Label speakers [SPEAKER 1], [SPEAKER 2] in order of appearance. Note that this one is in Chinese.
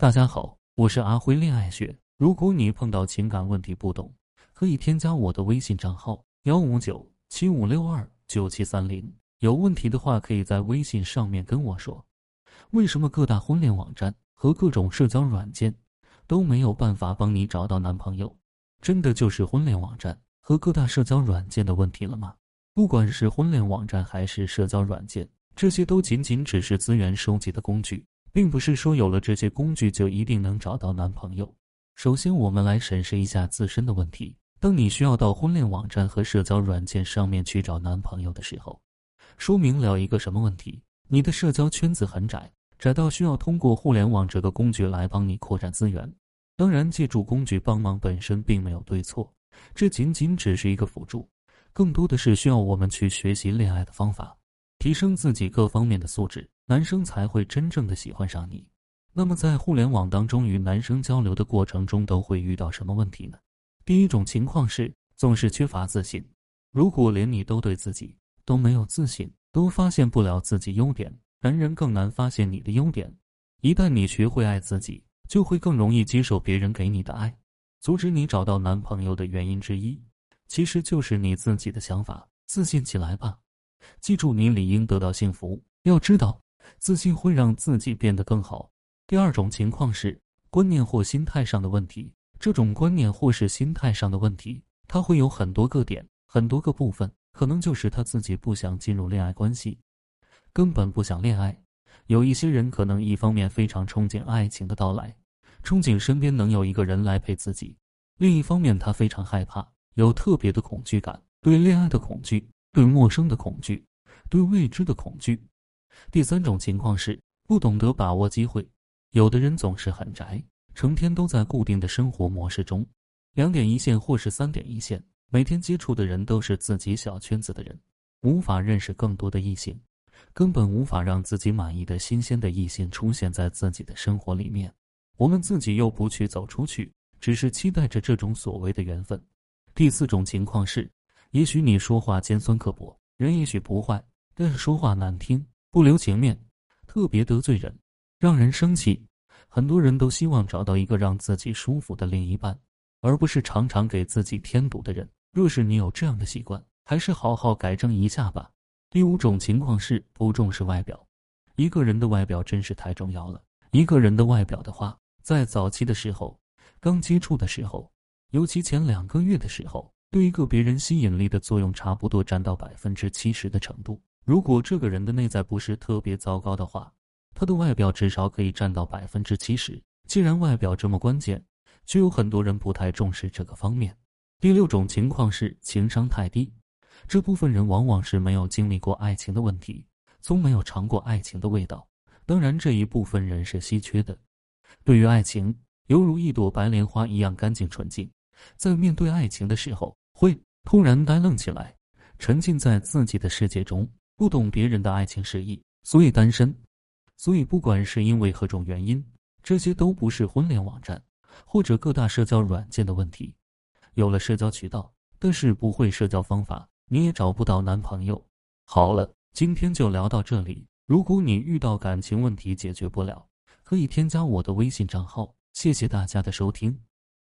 [SPEAKER 1] 大家好，我是阿辉恋爱学。如果你碰到情感问题不懂，可以添加我的微信账号幺五九七五六二九七三零。有问题的话，可以在微信上面跟我说。为什么各大婚恋网站和各种社交软件都没有办法帮你找到男朋友？真的就是婚恋网站和各大社交软件的问题了吗？不管是婚恋网站还是社交软件，这些都仅仅只是资源收集的工具，并不是说有了这些工具就一定能找到男朋友。首先，我们来审视一下自身的问题。当你需要到婚恋网站和社交软件上面去找男朋友的时候，说明了一个什么问题？你的社交圈子很窄，窄到需要通过互联网这个工具来帮你扩展资源。当然，借助工具帮忙本身并没有对错，这仅仅只是一个辅助。更多的是需要我们去学习恋爱的方法，提升自己各方面的素质，男生才会真正的喜欢上你。那么在互联网当中与男生交流的过程中，都会遇到什么问题呢？第一种情况是总是缺乏自信。如果连你都对自己都没有自信，都发现不了自己优点，男人更难发现你的优点。一旦你学会爱自己，就会更容易接受别人给你的爱。阻止你找到男朋友的原因之一。其实就是你自己的想法，自信起来吧。记住，你理应得到幸福。要知道，自信会让自己变得更好。第二种情况是观念或心态上的问题。这种观念或是心态上的问题，它会有很多个点，很多个部分。可能就是他自己不想进入恋爱关系，根本不想恋爱。有一些人可能一方面非常憧憬爱情的到来，憧憬身边能有一个人来陪自己；另一方面，他非常害怕。有特别的恐惧感，对恋爱的恐惧，对陌生的恐惧，对未知的恐惧。第三种情况是不懂得把握机会。有的人总是很宅，成天都在固定的生活模式中，两点一线或是三点一线，每天接触的人都是自己小圈子的人，无法认识更多的异性，根本无法让自己满意的新鲜的异性出现在自己的生活里面。我们自己又不去走出去，只是期待着这种所谓的缘分。第四种情况是，也许你说话尖酸刻薄，人也许不坏，但是说话难听，不留情面，特别得罪人，让人生气。很多人都希望找到一个让自己舒服的另一半，而不是常常给自己添堵的人。若是你有这样的习惯，还是好好改正一下吧。第五种情况是不重视外表，一个人的外表真是太重要了。一个人的外表的话，在早期的时候，刚接触的时候。尤其前两个月的时候，对一个别人吸引力的作用差不多占到百分之七十的程度。如果这个人的内在不是特别糟糕的话，他的外表至少可以占到百分之七十。既然外表这么关键，就有很多人不太重视这个方面。第六种情况是情商太低，这部分人往往是没有经历过爱情的问题，从没有尝过爱情的味道。当然，这一部分人是稀缺的。对于爱情，犹如一朵白莲花一样干净纯净。在面对爱情的时候，会突然呆愣起来，沉浸在自己的世界中，不懂别人的爱情示意，所以单身。所以，不管是因为何种原因，这些都不是婚恋网站或者各大社交软件的问题。有了社交渠道，但是不会社交方法，你也找不到男朋友。好了，今天就聊到这里。如果你遇到感情问题解决不了，可以添加我的微信账号。谢谢大家的收听。